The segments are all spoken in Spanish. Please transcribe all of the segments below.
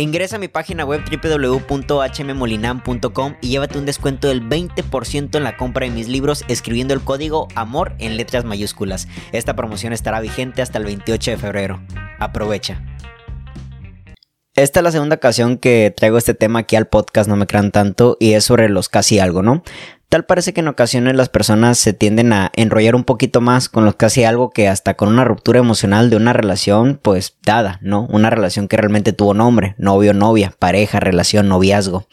Ingresa a mi página web www.hmmolinam.com y llévate un descuento del 20% en la compra de mis libros escribiendo el código AMOR en letras mayúsculas. Esta promoción estará vigente hasta el 28 de febrero. Aprovecha. Esta es la segunda ocasión que traigo este tema aquí al podcast, no me crean tanto, y es sobre los casi algo, ¿no? Tal parece que en ocasiones las personas se tienden a enrollar un poquito más con los casi algo que hasta con una ruptura emocional de una relación pues dada, ¿no? Una relación que realmente tuvo nombre, novio, novia, pareja, relación, noviazgo.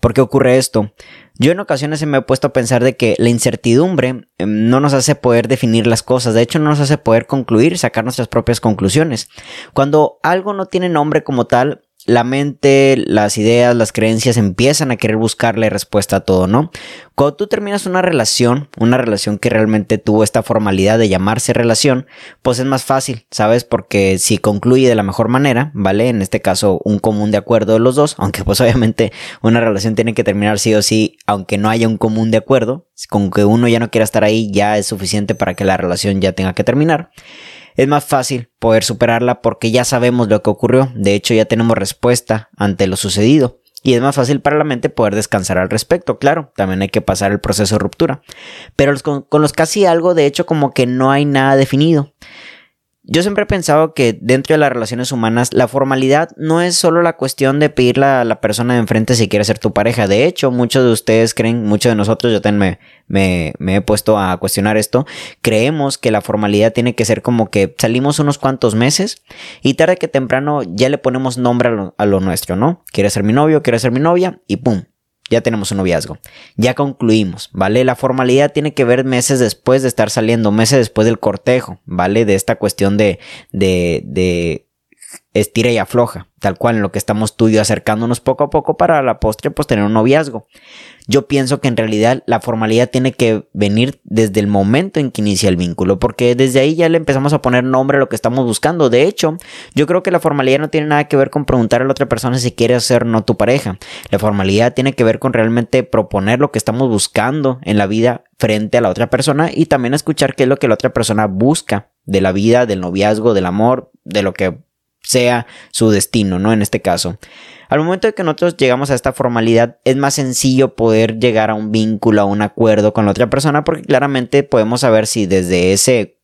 ¿Por qué ocurre esto? Yo en ocasiones se me he puesto a pensar de que la incertidumbre em, no nos hace poder definir las cosas, de hecho no nos hace poder concluir sacar nuestras propias conclusiones. Cuando algo no tiene nombre como tal, la mente, las ideas, las creencias empiezan a querer buscarle respuesta a todo, ¿no? Cuando tú terminas una relación, una relación que realmente tuvo esta formalidad de llamarse relación, pues es más fácil, ¿sabes? Porque si concluye de la mejor manera, ¿vale? En este caso, un común de acuerdo de los dos, aunque pues obviamente una relación tiene que terminar sí o sí, aunque no haya un común de acuerdo, con que uno ya no quiera estar ahí, ya es suficiente para que la relación ya tenga que terminar es más fácil poder superarla porque ya sabemos lo que ocurrió, de hecho ya tenemos respuesta ante lo sucedido. Y es más fácil para la mente poder descansar al respecto, claro, también hay que pasar el proceso de ruptura. Pero con, los casi algo, de hecho, como que no hay nada definido. Yo siempre he pensado que dentro de las relaciones humanas la formalidad no es solo la cuestión de pedirle a la persona de enfrente si quiere ser tu pareja. De hecho, muchos de ustedes creen, muchos de nosotros, yo también me, me, he puesto a cuestionar esto, creemos que la formalidad tiene que ser como que salimos unos cuantos meses y tarde que temprano ya le ponemos nombre a lo, a lo nuestro, ¿no? Quiere ser mi novio, quiere ser mi novia y ¡pum! Ya tenemos un noviazgo. Ya concluimos, ¿vale? La formalidad tiene que ver meses después de estar saliendo, meses después del cortejo, ¿vale? De esta cuestión de, de, de estira y afloja, tal cual en lo que estamos tú y acercándonos poco a poco para la postre, pues tener un noviazgo. Yo pienso que en realidad la formalidad tiene que venir desde el momento en que inicia el vínculo, porque desde ahí ya le empezamos a poner nombre a lo que estamos buscando. De hecho, yo creo que la formalidad no tiene nada que ver con preguntar a la otra persona si quiere ser no tu pareja. La formalidad tiene que ver con realmente proponer lo que estamos buscando en la vida frente a la otra persona y también escuchar qué es lo que la otra persona busca de la vida, del noviazgo, del amor, de lo que sea su destino, ¿no? En este caso. Al momento de que nosotros llegamos a esta formalidad, es más sencillo poder llegar a un vínculo, a un acuerdo con la otra persona, porque claramente podemos saber si desde ese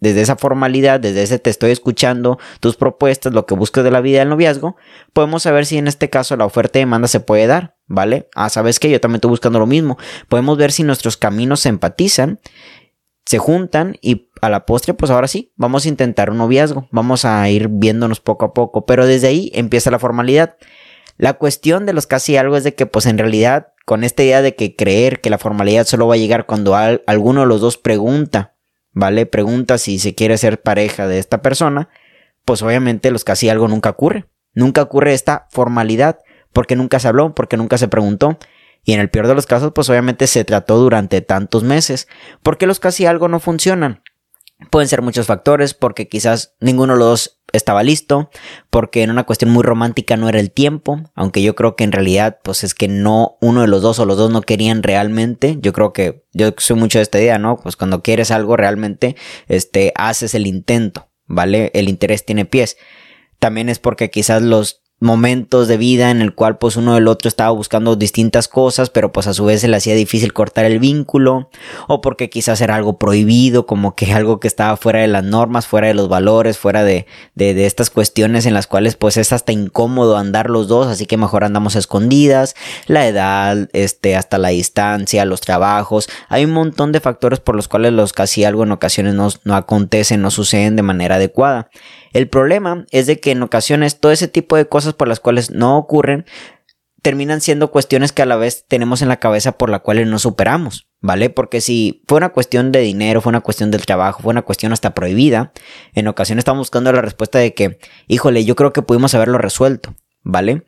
desde esa formalidad, desde ese te estoy escuchando tus propuestas, lo que buscas de la vida del noviazgo, podemos saber si en este caso la oferta y demanda se puede dar, ¿vale? Ah, sabes que yo también estoy buscando lo mismo. Podemos ver si nuestros caminos se empatizan, se juntan y a la postre, pues ahora sí, vamos a intentar un noviazgo, vamos a ir viéndonos poco a poco, pero desde ahí empieza la formalidad. La cuestión de los casi algo es de que, pues en realidad, con esta idea de que creer que la formalidad solo va a llegar cuando alguno de los dos pregunta, ¿vale? Pregunta si se quiere ser pareja de esta persona, pues obviamente los casi algo nunca ocurre. Nunca ocurre esta formalidad, porque nunca se habló, porque nunca se preguntó. Y en el peor de los casos, pues obviamente se trató durante tantos meses. ¿Por qué los casi algo no funcionan? Pueden ser muchos factores, porque quizás ninguno de los dos estaba listo, porque en una cuestión muy romántica no era el tiempo, aunque yo creo que en realidad pues es que no uno de los dos o los dos no querían realmente, yo creo que yo soy mucho de esta idea, ¿no? Pues cuando quieres algo realmente, este, haces el intento, ¿vale? El interés tiene pies. También es porque quizás los momentos de vida en el cual pues uno del otro estaba buscando distintas cosas pero pues a su vez se le hacía difícil cortar el vínculo o porque quizás era algo prohibido como que algo que estaba fuera de las normas fuera de los valores fuera de, de, estas cuestiones en las cuales pues es hasta incómodo andar los dos así que mejor andamos escondidas. La edad este hasta la distancia los trabajos. Hay un montón de factores por los cuales los casi algo en ocasiones no, no acontecen no suceden de manera adecuada el problema es de que en ocasiones todo ese tipo de cosas por las cuales no ocurren terminan siendo cuestiones que a la vez tenemos en la cabeza por la cuales no superamos, ¿vale? Porque si fue una cuestión de dinero, fue una cuestión del trabajo, fue una cuestión hasta prohibida, en ocasiones estamos buscando la respuesta de que, híjole, yo creo que pudimos haberlo resuelto, ¿vale?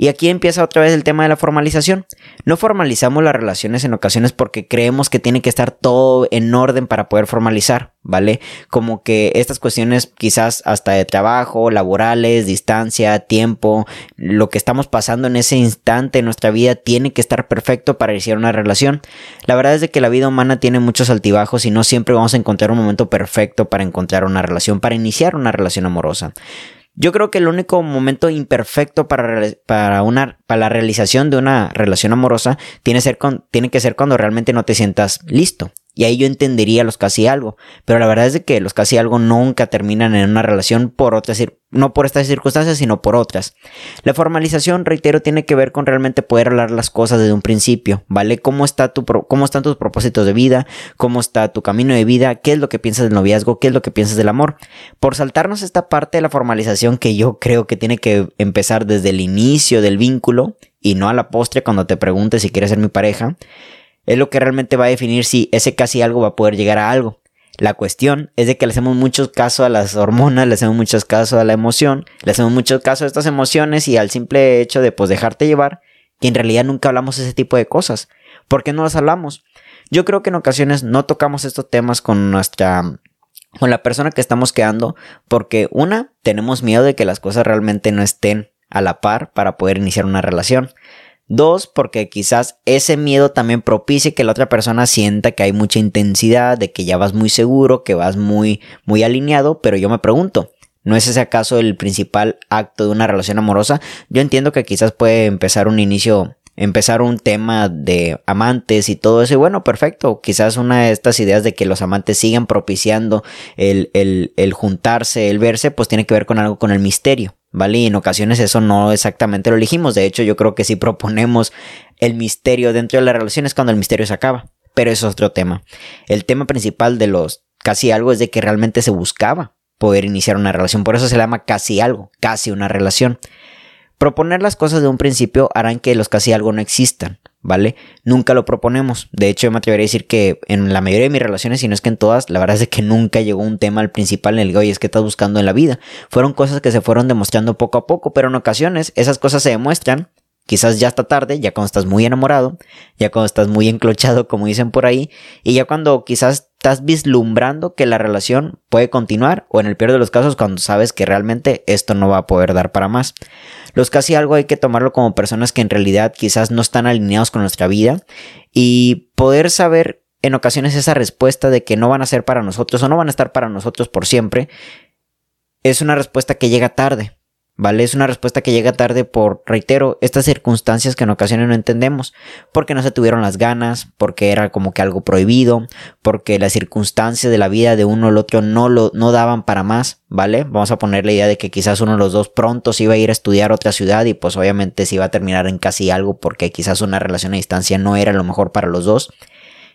Y aquí empieza otra vez el tema de la formalización. No formalizamos las relaciones en ocasiones porque creemos que tiene que estar todo en orden para poder formalizar, ¿vale? Como que estas cuestiones quizás hasta de trabajo, laborales, distancia, tiempo, lo que estamos pasando en ese instante en nuestra vida tiene que estar perfecto para iniciar una relación. La verdad es de que la vida humana tiene muchos altibajos y no siempre vamos a encontrar un momento perfecto para encontrar una relación, para iniciar una relación amorosa. Yo creo que el único momento imperfecto para, para, una, para la realización de una relación amorosa tiene, ser tiene que ser cuando realmente no te sientas listo. Y ahí yo entendería los casi algo. Pero la verdad es de que los casi algo nunca terminan en una relación por otras, no por estas circunstancias, sino por otras. La formalización, reitero, tiene que ver con realmente poder hablar las cosas desde un principio, ¿vale? ¿Cómo, está tu, cómo están tus propósitos de vida? ¿Cómo está tu camino de vida? ¿Qué es lo que piensas del noviazgo? ¿Qué es lo que piensas del amor? Por saltarnos esta parte de la formalización que yo creo que tiene que empezar desde el inicio del vínculo y no a la postre cuando te preguntes si quieres ser mi pareja es lo que realmente va a definir si ese casi algo va a poder llegar a algo. La cuestión es de que le hacemos mucho caso a las hormonas, le hacemos mucho caso a la emoción, le hacemos mucho caso a estas emociones y al simple hecho de pues dejarte llevar, que en realidad nunca hablamos ese tipo de cosas. ¿Por qué no las hablamos? Yo creo que en ocasiones no tocamos estos temas con nuestra con la persona que estamos quedando porque una tenemos miedo de que las cosas realmente no estén a la par para poder iniciar una relación. Dos, porque quizás ese miedo también propicie que la otra persona sienta que hay mucha intensidad, de que ya vas muy seguro, que vas muy, muy alineado, pero yo me pregunto, ¿no es ese acaso el principal acto de una relación amorosa? Yo entiendo que quizás puede empezar un inicio empezar un tema de amantes y todo eso. Y bueno, perfecto. Quizás una de estas ideas de que los amantes sigan propiciando el, el, el juntarse, el verse, pues tiene que ver con algo con el misterio. ¿Vale? Y en ocasiones eso no exactamente lo elegimos. De hecho, yo creo que si proponemos el misterio dentro de la relación es cuando el misterio se acaba. Pero eso es otro tema. El tema principal de los casi algo es de que realmente se buscaba poder iniciar una relación. Por eso se llama casi algo, casi una relación. Proponer las cosas de un principio harán que los casi algo no existan. ¿Vale? Nunca lo proponemos. De hecho, yo me atrevería a decir que en la mayoría de mis relaciones, si no es que en todas, la verdad es que nunca llegó un tema al principal en el que, oye, es que estás buscando en la vida. Fueron cosas que se fueron demostrando poco a poco, pero en ocasiones esas cosas se demuestran. Quizás ya está tarde, ya cuando estás muy enamorado, ya cuando estás muy enclochado, como dicen por ahí, y ya cuando quizás estás vislumbrando que la relación puede continuar, o en el peor de los casos, cuando sabes que realmente esto no va a poder dar para más. Los casi algo hay que tomarlo como personas que en realidad quizás no están alineados con nuestra vida y poder saber en ocasiones esa respuesta de que no van a ser para nosotros o no van a estar para nosotros por siempre es una respuesta que llega tarde. ¿Vale? Es una respuesta que llega tarde por, reitero, estas circunstancias que en ocasiones no entendemos, porque no se tuvieron las ganas, porque era como que algo prohibido, porque las circunstancias de la vida de uno o el otro no lo no daban para más, ¿vale? Vamos a poner la idea de que quizás uno de los dos pronto se iba a ir a estudiar a otra ciudad y pues obviamente se iba a terminar en casi algo porque quizás una relación a distancia no era lo mejor para los dos.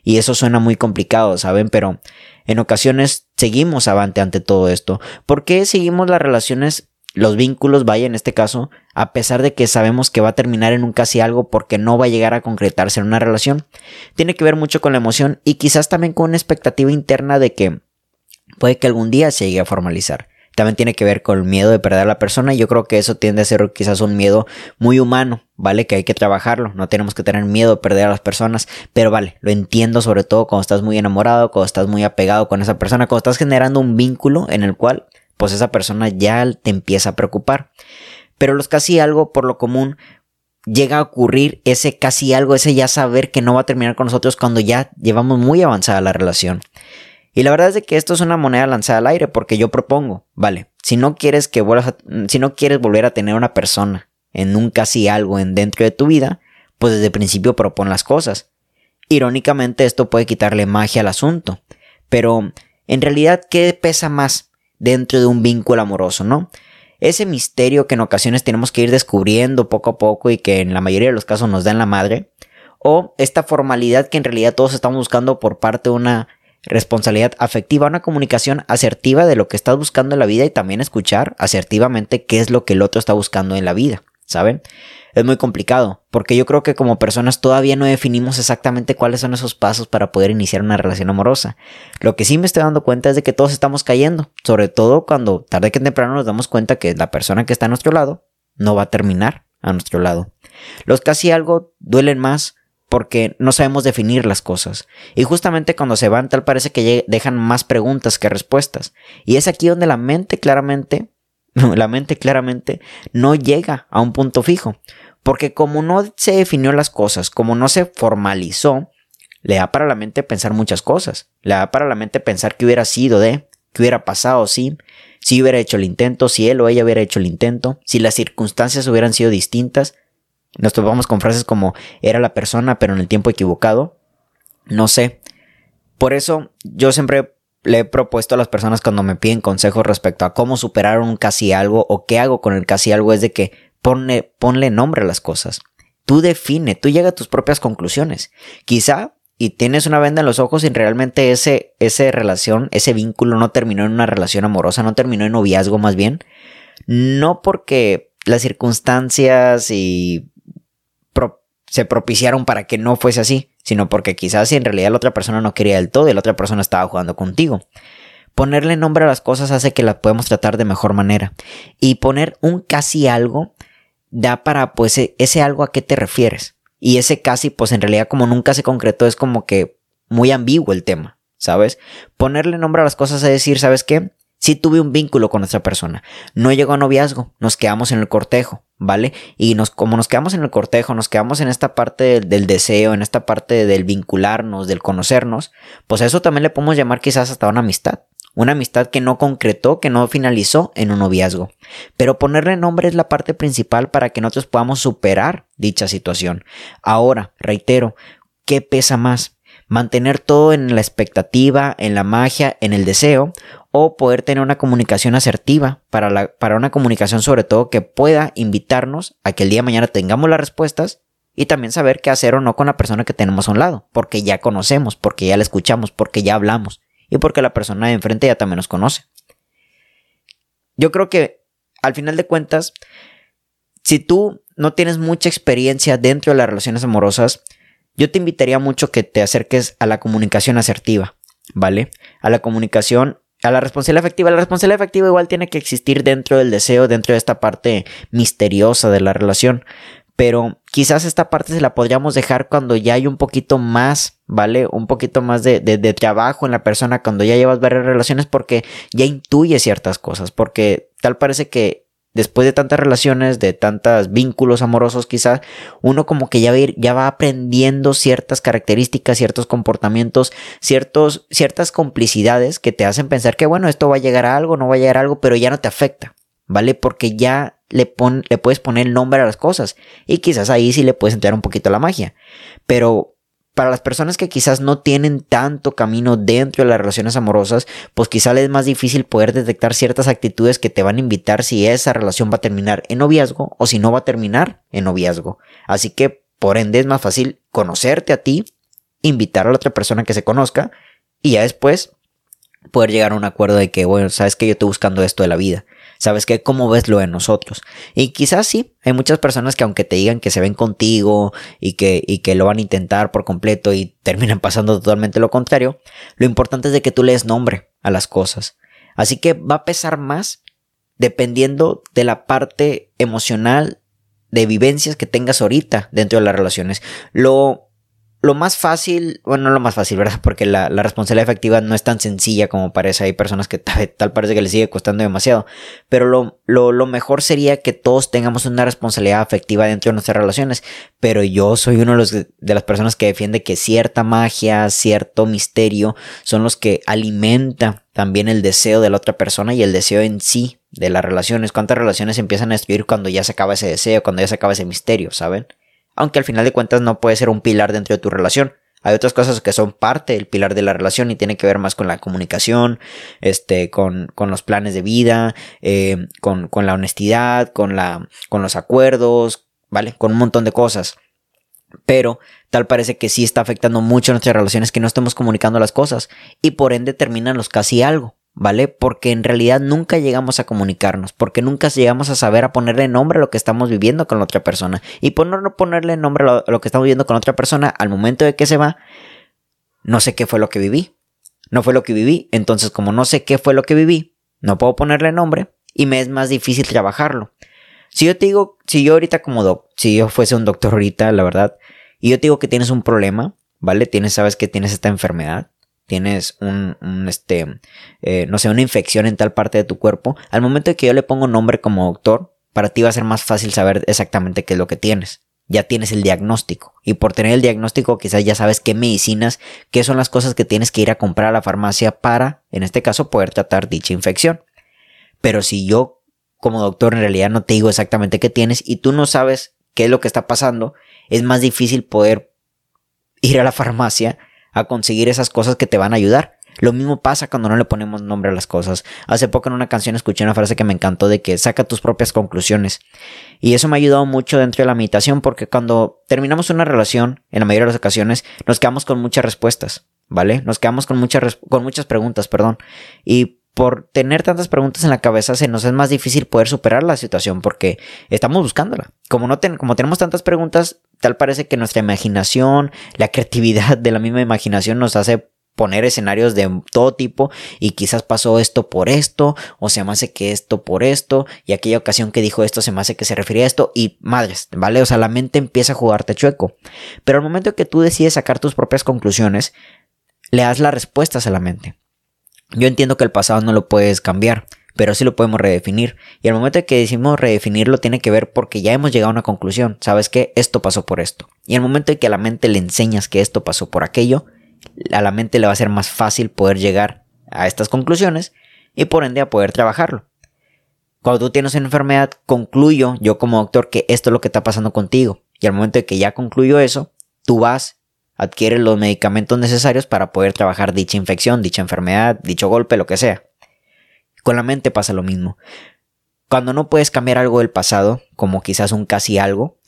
Y eso suena muy complicado, ¿saben? Pero en ocasiones seguimos avante ante todo esto. ¿Por qué seguimos las relaciones los vínculos, vaya en este caso, a pesar de que sabemos que va a terminar en un casi algo porque no va a llegar a concretarse en una relación. Tiene que ver mucho con la emoción y quizás también con una expectativa interna de que puede que algún día se llegue a formalizar. También tiene que ver con el miedo de perder a la persona y yo creo que eso tiende a ser quizás un miedo muy humano, ¿vale? Que hay que trabajarlo, no tenemos que tener miedo de perder a las personas, pero vale, lo entiendo sobre todo cuando estás muy enamorado, cuando estás muy apegado con esa persona, cuando estás generando un vínculo en el cual pues esa persona ya te empieza a preocupar. Pero los casi algo por lo común llega a ocurrir ese casi algo, ese ya saber que no va a terminar con nosotros cuando ya llevamos muy avanzada la relación. Y la verdad es que esto es una moneda lanzada al aire porque yo propongo, vale, si no quieres que vuelvas si no quieres volver a tener una persona en un casi algo en dentro de tu vida, pues desde el principio propon las cosas. Irónicamente esto puede quitarle magia al asunto, pero en realidad ¿qué pesa más? Dentro de un vínculo amoroso, ¿no? Ese misterio que en ocasiones tenemos que ir descubriendo poco a poco y que en la mayoría de los casos nos da en la madre, o esta formalidad que en realidad todos estamos buscando por parte de una responsabilidad afectiva, una comunicación asertiva de lo que estás buscando en la vida y también escuchar asertivamente qué es lo que el otro está buscando en la vida, ¿saben? es muy complicado, porque yo creo que como personas todavía no definimos exactamente cuáles son esos pasos para poder iniciar una relación amorosa. Lo que sí me estoy dando cuenta es de que todos estamos cayendo, sobre todo cuando tarde que temprano nos damos cuenta que la persona que está a nuestro lado no va a terminar a nuestro lado. Los casi algo duelen más porque no sabemos definir las cosas. Y justamente cuando se van tal parece que dejan más preguntas que respuestas. Y es aquí donde la mente claramente, la mente claramente no llega a un punto fijo. Porque como no se definió las cosas, como no se formalizó, le da para la mente pensar muchas cosas. Le da para la mente pensar qué hubiera sido de, qué hubiera pasado si, si hubiera hecho el intento, si él o ella hubiera hecho el intento, si las circunstancias hubieran sido distintas. Nos topamos con frases como era la persona pero en el tiempo equivocado. No sé. Por eso yo siempre le he propuesto a las personas cuando me piden consejos respecto a cómo superar un casi algo o qué hago con el casi algo es de que ponle, nombre a las cosas. Tú define, tú llega a tus propias conclusiones. Quizá y tienes una venda en los ojos y realmente ese, esa relación, ese vínculo no terminó en una relación amorosa, no terminó en noviazgo más bien. No porque las circunstancias y se propiciaron para que no fuese así, sino porque quizás si en realidad la otra persona no quería del todo y la otra persona estaba jugando contigo. Ponerle nombre a las cosas hace que las podemos tratar de mejor manera. Y poner un casi algo da para pues e, ese algo a qué te refieres. Y ese casi pues en realidad como nunca se concretó es como que muy ambiguo el tema, ¿sabes? Ponerle nombre a las cosas es decir, ¿sabes qué? Si tuve un vínculo con esta persona, no llegó a noviazgo, nos quedamos en el cortejo, ¿vale? Y nos, como nos quedamos en el cortejo, nos quedamos en esta parte del, deseo, en esta parte del vincularnos, del conocernos, pues a eso también le podemos llamar quizás hasta una amistad. Una amistad que no concretó, que no finalizó en un noviazgo. Pero ponerle nombre es la parte principal para que nosotros podamos superar dicha situación. Ahora, reitero, ¿qué pesa más? Mantener todo en la expectativa, en la magia, en el deseo, o poder tener una comunicación asertiva para, la, para una comunicación sobre todo que pueda invitarnos a que el día de mañana tengamos las respuestas y también saber qué hacer o no con la persona que tenemos a un lado, porque ya conocemos, porque ya la escuchamos, porque ya hablamos y porque la persona de enfrente ya también nos conoce. Yo creo que al final de cuentas, si tú no tienes mucha experiencia dentro de las relaciones amorosas, yo te invitaría mucho que te acerques a la comunicación asertiva, ¿vale? A la comunicación la responsabilidad efectiva. La responsabilidad efectiva igual tiene que existir dentro del deseo, dentro de esta parte misteriosa de la relación. Pero quizás esta parte se la podríamos dejar cuando ya hay un poquito más, ¿vale? Un poquito más de, de trabajo en la persona, cuando ya llevas varias relaciones, porque ya intuye ciertas cosas, porque tal parece que después de tantas relaciones, de tantos vínculos amorosos quizás, uno como que ya va, aprendiendo ciertas características, ciertos comportamientos, ciertas complicidades que te hacen pensar que bueno, esto va a llegar a algo, no va a llegar a algo, pero ya no te afecta, ¿vale? Porque ya le, le puedes poner el nombre a las cosas y quizás ahí sí le puedes entrar un poquito la magia. Pero para las personas que quizás no tienen tanto camino dentro de las relaciones amorosas, pues quizás les es más difícil poder detectar ciertas actitudes que te van a invitar si esa relación va a terminar en noviazgo o si no va a terminar en noviazgo. Así que, por ende, es más fácil conocerte a ti, invitar a la otra persona que se conozca y ya después poder llegar a un acuerdo de que, bueno, sabes que yo estoy buscando esto de la vida. ¿Sabes qué? ¿Cómo ves lo de nosotros? Y quizás sí, hay muchas personas que aunque te digan que se ven contigo y que, y que lo van a intentar por completo y terminan pasando totalmente lo contrario, lo importante es de que tú le des nombre a las cosas. Así que va a pesar más dependiendo de la parte emocional de vivencias que tengas ahorita dentro de las relaciones. Lo lo más fácil, bueno, no lo más fácil, ¿verdad? Porque la, responsabilidad efectiva no es tan sencilla como parece. Hay personas que tal, parece que les sigue costando demasiado. Pero lo, lo, mejor sería que todos tengamos una responsabilidad afectiva dentro de nuestras relaciones. Pero yo soy uno de, los, de las personas que defiende que cierta magia, cierto misterio son los que alimentan también el deseo de la otra persona y el deseo en sí de las relaciones. ¿Cuántas relaciones empiezan a destruir cuando ya se acaba ese deseo, cuando ya se acaba ese misterio, ¿saben? Aunque al final de cuentas no puede ser un pilar dentro de tu relación. Hay otras cosas que son parte del pilar de la relación y tiene que ver más con la comunicación, este, con, con los planes de vida, eh, con, con, la honestidad, con, la, con los acuerdos, ¿vale? Con un montón de cosas. Pero tal parece que sí está afectando mucho nuestras relaciones que no estemos comunicando las cosas y por ende terminan los casi algo. ¿Vale? Porque en realidad nunca llegamos a comunicarnos, porque nunca llegamos a saber a ponerle nombre a lo que estamos viviendo con la otra persona. Y por no ponerle nombre a lo que estamos viviendo con otra persona, al momento de que se va, no sé qué fue lo que viví. No fue lo que viví, entonces como no sé qué fue lo que viví, no puedo ponerle nombre y me es más difícil trabajarlo. Si yo te digo, si yo ahorita como doc, si yo fuese un doctor ahorita, la verdad, y yo te digo que tienes un problema, ¿vale? Tienes, sabes que tienes esta enfermedad, tienes un, este, eh, no sé, una infección en tal parte de tu cuerpo, al momento de que yo le pongo nombre como doctor, para ti va a ser más fácil saber exactamente qué es lo que tienes. Ya tienes el diagnóstico. Y por tener el diagnóstico quizás ya sabes qué medicinas, qué son las cosas que tienes que ir a comprar a la farmacia para, en este caso, poder tratar dicha infección. Pero si yo como doctor en realidad no te digo exactamente qué tienes y tú no sabes qué es lo que está pasando, es más difícil poder ir a la farmacia a conseguir esas cosas que te van a ayudar. Lo mismo pasa cuando no le ponemos nombre a las cosas. Hace poco en una canción escuché una frase que me encantó de que saca tus propias conclusiones. Y eso me ha ayudado mucho dentro de la meditación porque cuando terminamos una relación, en la mayoría de las ocasiones, nos quedamos con muchas respuestas, ¿vale? Nos quedamos con muchas, con muchas preguntas, perdón. Y por tener tantas preguntas en la cabeza se nos es más difícil poder superar la situación porque estamos buscándola. Como, no como tenemos tantas preguntas, tal parece que nuestra imaginación, la creatividad de la misma imaginación nos hace poner escenarios de todo tipo y quizás pasó esto por esto o se me hace que esto por esto y aquella ocasión que dijo esto se me hace que se refería a esto y madres, ¿vale? O sea, la mente empieza a jugarte chueco. Pero al momento que tú decides sacar tus propias conclusiones, le das las respuestas a la mente. Yo entiendo que el pasado no lo puedes cambiar, pero sí lo podemos redefinir. Y al momento que decimos redefinirlo tiene que ver porque ya hemos llegado a una conclusión. ¿Sabes qué? Esto pasó por esto. Y al momento de que a la mente le enseñas que esto pasó por aquello, a la mente le va a ser más fácil poder llegar a estas conclusiones y por ende a poder trabajarlo. Cuando tú tienes una enfermedad, concluyo yo como doctor que esto es lo que está pasando contigo. Y al momento de que ya concluyo eso, tú vas adquiere los medicamentos necesarios para poder trabajar dicha infección, dicha enfermedad, dicho golpe, lo que sea. Con la mente pasa lo mismo. Cuando no puedes cambiar algo del pasado, como quizás un casi algo,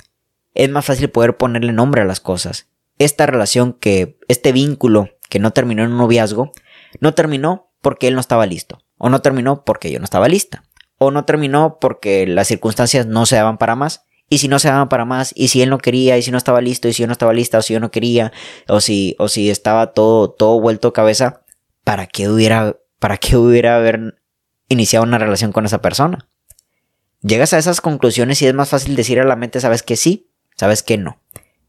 es más fácil poder ponerle nombre a las cosas. Esta relación que, este vínculo que no terminó en un noviazgo, no terminó porque él no estaba listo, o no terminó porque yo no estaba lista, o no terminó porque las circunstancias no se daban para más, y si no se daba para más, y si él no quería, y si no estaba listo, y si yo no estaba lista, o si yo no quería, o si, o si estaba todo, todo vuelto cabeza, ¿para qué hubiera, para qué hubiera haber iniciado una relación con esa persona? Llegas a esas conclusiones y es más fácil decir a la mente, sabes que sí, sabes que no.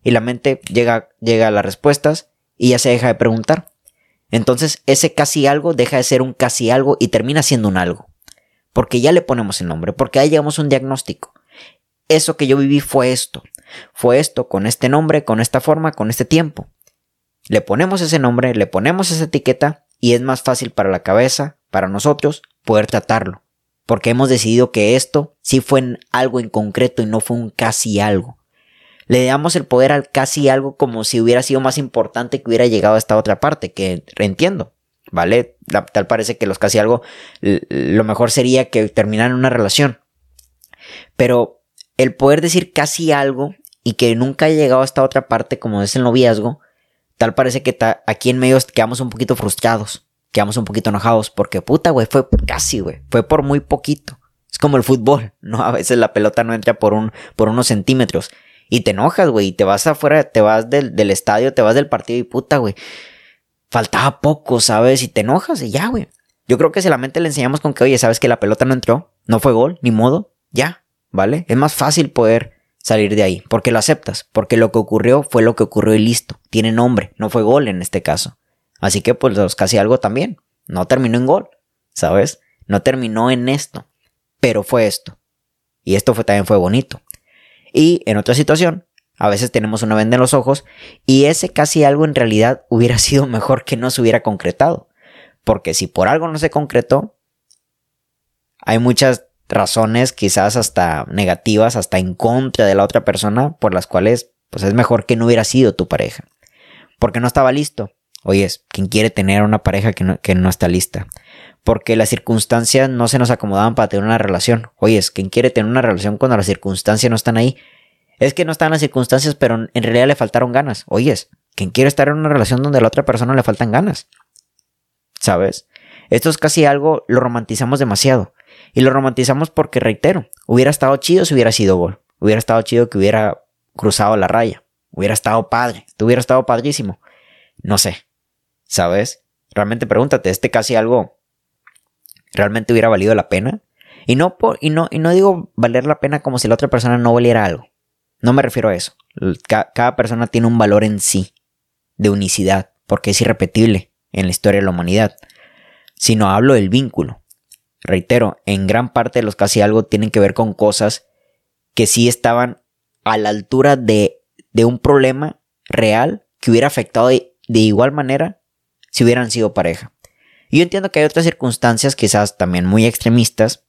Y la mente llega, llega a las respuestas y ya se deja de preguntar. Entonces ese casi algo deja de ser un casi algo y termina siendo un algo. Porque ya le ponemos el nombre, porque ahí llegamos a un diagnóstico eso que yo viví fue esto. Fue esto con este nombre, con esta forma, con este tiempo. Le ponemos ese nombre, le ponemos esa etiqueta y es más fácil para la cabeza, para nosotros, poder tratarlo. Porque hemos decidido que esto sí fue algo en concreto y no fue un casi algo. Le damos el poder al casi algo como si hubiera sido más importante que hubiera llegado a esta otra parte, que entiendo, ¿vale? Tal parece que los casi algo, lo mejor sería que terminaran una relación. Pero el poder decir casi algo y que nunca haya llegado a esta otra parte como es el noviazgo, tal parece que aquí en medio quedamos un poquito frustrados, quedamos un poquito enojados, porque puta, güey, fue casi, güey, fue por muy poquito. Es como el fútbol, ¿no? A veces la pelota no entra por, un, por unos centímetros. Y te enojas, güey, y te vas afuera, te vas del, estadio, te vas del partido y puta, güey. Faltaba poco, ¿sabes? Y te enojas y ya, güey. Yo creo que si la mente le enseñamos con que, oye, ¿sabes que la pelota no entró? No fue gol, ni modo, ya, ¿vale? Es más fácil poder salir de ahí, porque lo aceptas, porque lo que ocurrió fue lo que ocurrió y listo, tiene nombre, no fue gol en este caso. Así que pues casi algo también, no terminó en gol, ¿sabes? No terminó en esto, pero fue esto. Y esto fue, también fue bonito. Y en otra situación, a veces tenemos una venda en los ojos y ese casi algo en realidad hubiera sido mejor que no se hubiera concretado. Porque si por algo no se concretó, hay muchas razones quizás hasta negativas, hasta en contra de la otra persona, por las cuales pues es mejor que no hubiera sido tu pareja. Porque no estaba listo. Oyes, quien quiere tener una pareja que no, que no está lista. Porque las circunstancias no se nos acomodaban para tener una relación. Oyes, quien quiere tener una relación cuando las circunstancias no están ahí. Es que no están las circunstancias, pero en realidad le faltaron ganas. Oyes, quien quiere estar en una relación donde a la otra persona le faltan ganas. ¿Sabes? Esto es casi algo, lo romantizamos demasiado. Y lo romantizamos porque, reitero, hubiera estado chido si hubiera sido gol. Hubiera estado chido que hubiera cruzado la raya. Hubiera estado padre. Te hubiera estado padrísimo. No sé. ¿Sabes? Realmente pregúntate, ¿este casi algo realmente hubiera valido la pena? Y no, por, y no, y no digo valer la pena como si la otra persona no valiera algo. No me refiero a eso. cada persona tiene un valor en sí, de unicidad, porque es irrepetible en la historia de la humanidad. Sino hablo del vínculo. Reitero, en gran parte de los casi algo tienen que ver con cosas que sí estaban a la altura de, de un problema real que hubiera afectado de, igual manera si hubieran sido pareja. Y yo entiendo que hay otras circunstancias, quizás también muy extremistas,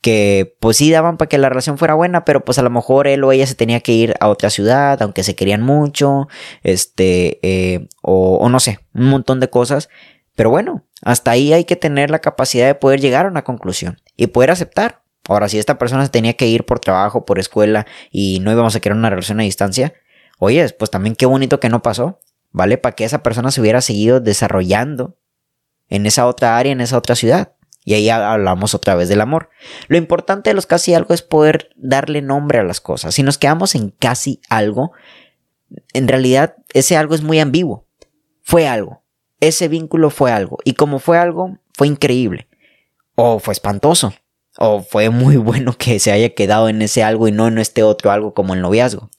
que pues sí daban para que la relación fuera buena, pero pues a lo mejor él o ella se tenía que ir a otra ciudad, aunque se querían mucho, este, eh, o, o no sé, un montón de cosas. Pero bueno, hasta ahí hay que tener la capacidad de poder llegar a una conclusión y poder aceptar. Ahora, si esta persona se tenía que ir por trabajo, por escuela y no íbamos a querer una relación a distancia, oye, pues también qué bonito que no pasó, ¿vale? Para que esa persona se hubiera seguido desarrollando en esa otra área, en esa otra ciudad. Y ahí hablamos otra vez del amor. Lo importante de los casi algo es poder darle nombre a las cosas. Si nos quedamos en casi algo, en realidad ese algo es muy ambiguo. Fue algo. Ese vínculo fue algo. Y como fue algo, fue increíble. O fue espantoso. O fue muy bueno que se haya quedado en ese algo y no en este otro algo como el noviazgo.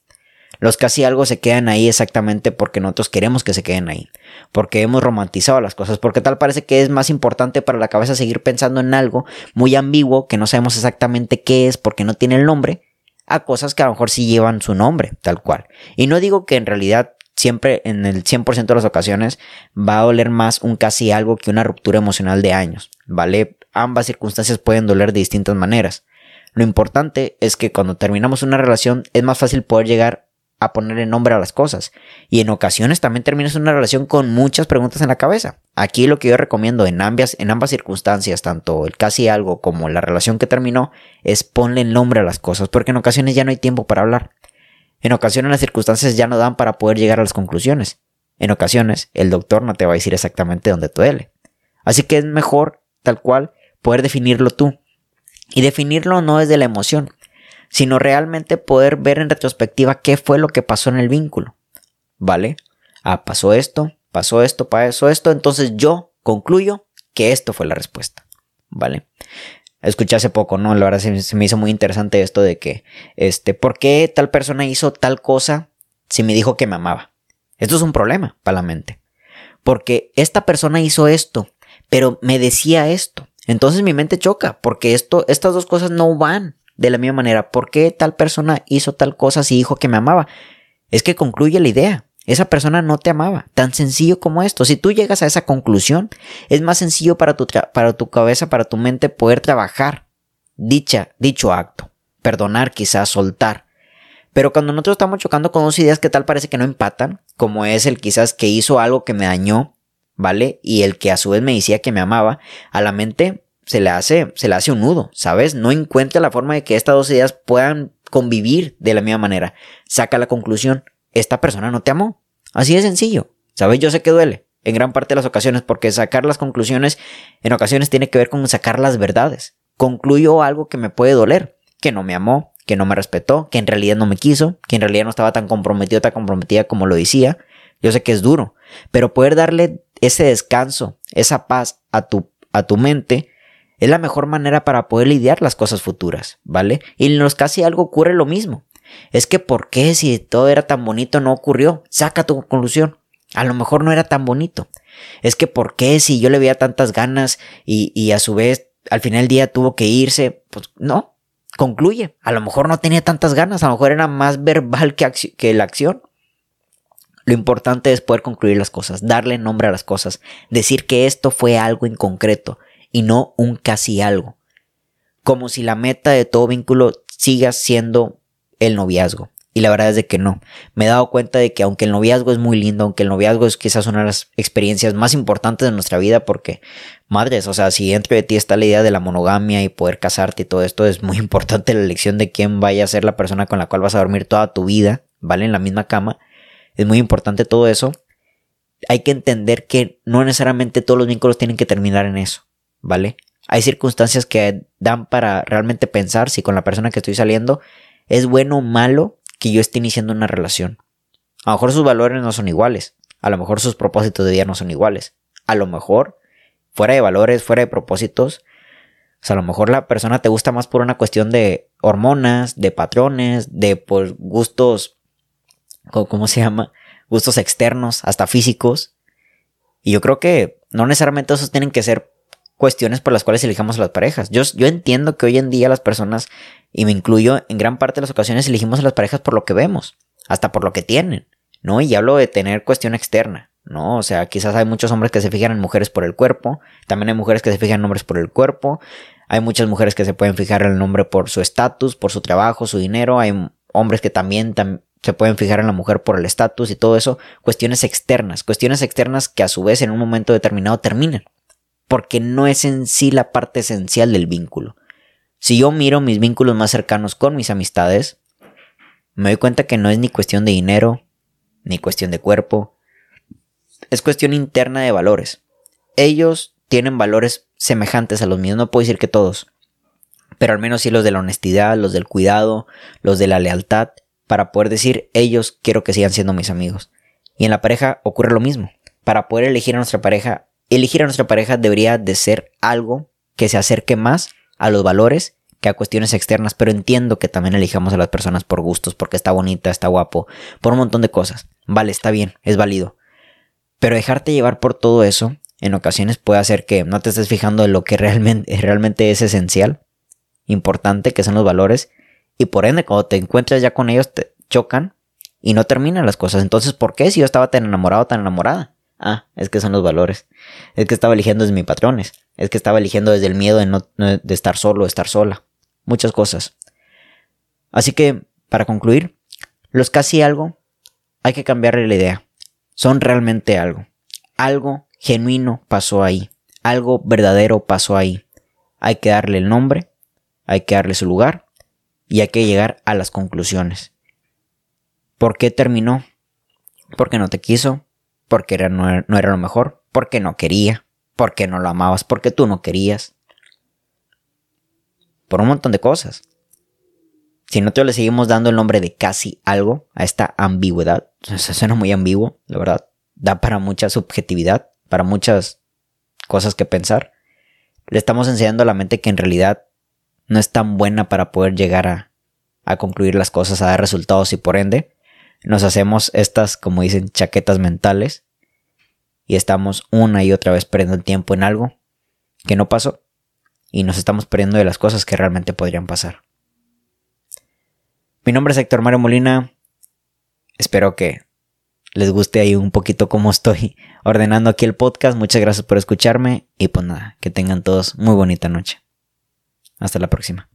Los casi algo se quedan ahí exactamente porque nosotros queremos que se queden ahí. Porque hemos romantizado las cosas. Porque tal parece que es más importante para la cabeza seguir pensando en algo muy ambiguo que no sabemos exactamente qué es porque no tiene el nombre. A cosas que a lo mejor sí llevan su nombre, tal cual. Y no digo que en realidad siempre en el 100% de las ocasiones va a doler más un casi algo que una ruptura emocional de años, ¿vale? Ambas circunstancias pueden doler de distintas maneras. Lo importante es que cuando terminamos una relación es más fácil poder llegar a ponerle nombre a las cosas. Y en ocasiones también terminas una relación con muchas preguntas en la cabeza. Aquí lo que yo recomiendo en ambas, en ambas circunstancias, tanto el casi algo como la relación que terminó, es ponle nombre a las cosas, porque en ocasiones ya no hay tiempo para hablar. En ocasiones las circunstancias ya no dan para poder llegar a las conclusiones. En ocasiones el doctor no te va a decir exactamente dónde duele. Así que es mejor, tal cual, poder definirlo tú. Y definirlo no es de la emoción, sino realmente poder ver en retrospectiva qué fue lo que pasó en el vínculo. ¿Vale? Ah, pasó esto, pasó esto, pasó esto, entonces yo concluyo que esto fue la respuesta. ¿Vale? Escuché hace poco, ¿no? La verdad se, me hizo muy interesante esto de que, este, ¿por qué tal persona hizo tal cosa si me dijo que me amaba? Esto es un problema para la mente. Porque esta persona hizo esto, pero me decía esto. Entonces mi mente choca, porque esto, estas dos cosas no van de la misma manera. ¿Por qué tal persona hizo tal cosa si dijo que me amaba? Es que concluye la idea. Esa persona no te amaba. Tan sencillo como esto. Si tú llegas a esa conclusión, es más sencillo para tu, para tu cabeza, para tu mente poder trabajar dicha, dicho acto. Perdonar, quizás soltar. Pero cuando nosotros estamos chocando con dos ideas que tal parece que no empatan, como es el quizás que hizo algo que me dañó, ¿vale? Y el que a su vez me decía que me amaba, a la mente se le hace, se le hace un nudo, ¿sabes? No encuentra la forma de que estas dos ideas puedan convivir de la misma manera. Saca la conclusión, esta persona no te amó. Así de sencillo. ¿Sabes? Yo sé que duele en gran parte de las ocasiones porque sacar las conclusiones en ocasiones tiene que ver con sacar las verdades. Concluyo algo que me puede doler, que no me amó, que no me respetó, que en realidad no me quiso, que en realidad no estaba tan comprometido, tan comprometida como lo decía. Yo sé que es duro, pero poder darle ese descanso, esa paz a tu, a tu mente, es la mejor manera para poder lidiar las cosas futuras, ¿vale? Y en los casi algo ocurre lo mismo. Es que ¿por qué si todo era tan bonito no ocurrió? Saca tu conclusión. A lo mejor no era tan bonito. Es que ¿por qué si yo le veía tantas ganas y, y a su vez al final del día tuvo que irse? Pues no, concluye. A lo mejor no tenía tantas ganas, a lo mejor era más verbal que, que la acción. Lo importante es poder concluir las cosas, darle nombre a las cosas, decir que esto fue algo en concreto, y no un casi algo. Como si la meta de todo vínculo siga siendo el noviazgo. Y la verdad es de que no. Me he dado cuenta de que aunque el noviazgo es muy lindo, aunque el noviazgo es quizás una de las experiencias más importantes de nuestra vida, porque, madres, o sea, si dentro de ti está la idea de la monogamia y poder casarte y todo esto, es muy importante la elección de quién vaya a ser la persona con la cual vas a dormir toda tu vida, ¿vale? En la misma cama. Es muy importante todo eso. Hay que entender que no necesariamente todos los vínculos tienen que terminar en eso. ¿vale? Hay circunstancias que dan para realmente pensar si con la persona que estoy saliendo es bueno o malo que yo esté iniciando una relación. A lo mejor sus valores no son iguales, a lo mejor sus propósitos de vida no son iguales, a lo mejor fuera de valores, fuera de propósitos, a lo mejor la persona te gusta más por una cuestión de hormonas, de patrones, de pues, gustos, ¿cómo se llama? Gustos externos, hasta físicos. Y yo creo que no necesariamente esos tienen que ser cuestiones por las cuales elegimos a las parejas. Yo, yo entiendo que hoy en día las personas, y me incluyo, en gran parte de las ocasiones elegimos a las parejas por lo que vemos, hasta por lo que tienen, ¿no? Y hablo de tener cuestión externa, ¿no? O sea, quizás hay muchos hombres que se fijan en mujeres por el cuerpo, también hay mujeres que se fijan en hombres por el cuerpo, Hay muchas mujeres que se pueden fijar en el hombre por su estatus, por su trabajo, su dinero. Hay hombres que también se pueden fijar en la mujer por el estatus y todo eso. Cuestiones externas, cuestiones externas que a su vez en un momento determinado terminan. Porque no es en sí la parte esencial del vínculo. Si yo miro mis vínculos más cercanos con mis amistades, me doy cuenta que no es ni cuestión de dinero, ni cuestión de cuerpo. Es cuestión interna de valores. Ellos tienen valores semejantes a los míos, no puedo decir que todos, pero al menos sí los de la honestidad, los del cuidado, los de la lealtad, para poder decir ellos quiero que sigan siendo mis amigos. Y en la pareja ocurre lo mismo. Para poder elegir a nuestra pareja, elegir a nuestra pareja debería de ser algo que se acerque más a los valores que a cuestiones externas, pero entiendo que también elijamos a las personas por gustos, porque está bonita, está guapo, por un montón de cosas. Vale, está bien, es válido. Pero dejarte llevar por todo eso en ocasiones puede hacer que no te estés fijando en lo que realmente, realmente es esencial, importante, que son los valores, y por ende cuando te encuentras ya con ellos te chocan y no terminan las cosas. Entonces, ¿por qué si yo estaba tan enamorado, tan enamorada? Ah, es que son los valores. Es que estaba eligiendo desde mis patrones. Es que estaba eligiendo desde el miedo de, no, de estar solo, de estar sola. Muchas cosas. Así que, para concluir, los casi algo, hay que cambiarle la idea. Son realmente algo. Algo genuino pasó ahí, algo verdadero pasó ahí. Hay que darle el nombre, hay que darle su lugar y hay que llegar a las conclusiones. ¿Por qué terminó? Porque no te quiso, porque no, era, no era lo mejor, porque no quería, porque no lo amabas, porque tú no querías. Por un montón de cosas. Si nosotros le seguimos dando el nombre de casi algo a esta ambigüedad, eso suena muy ambiguo, la verdad, da para mucha subjetividad para muchas cosas que pensar, le estamos enseñando a la mente que en realidad no es tan buena para poder llegar a, a concluir las cosas, a dar resultados y por ende nos hacemos estas, como dicen, chaquetas mentales y estamos una y otra vez perdiendo tiempo en algo que no pasó y nos estamos perdiendo de las cosas que realmente podrían pasar. Mi nombre es Héctor Mario Molina. Espero que les guste ahí un poquito cómo estoy ordenando aquí el podcast. Muchas gracias por escucharme y pues nada, que tengan todos muy bonita noche. Hasta la próxima.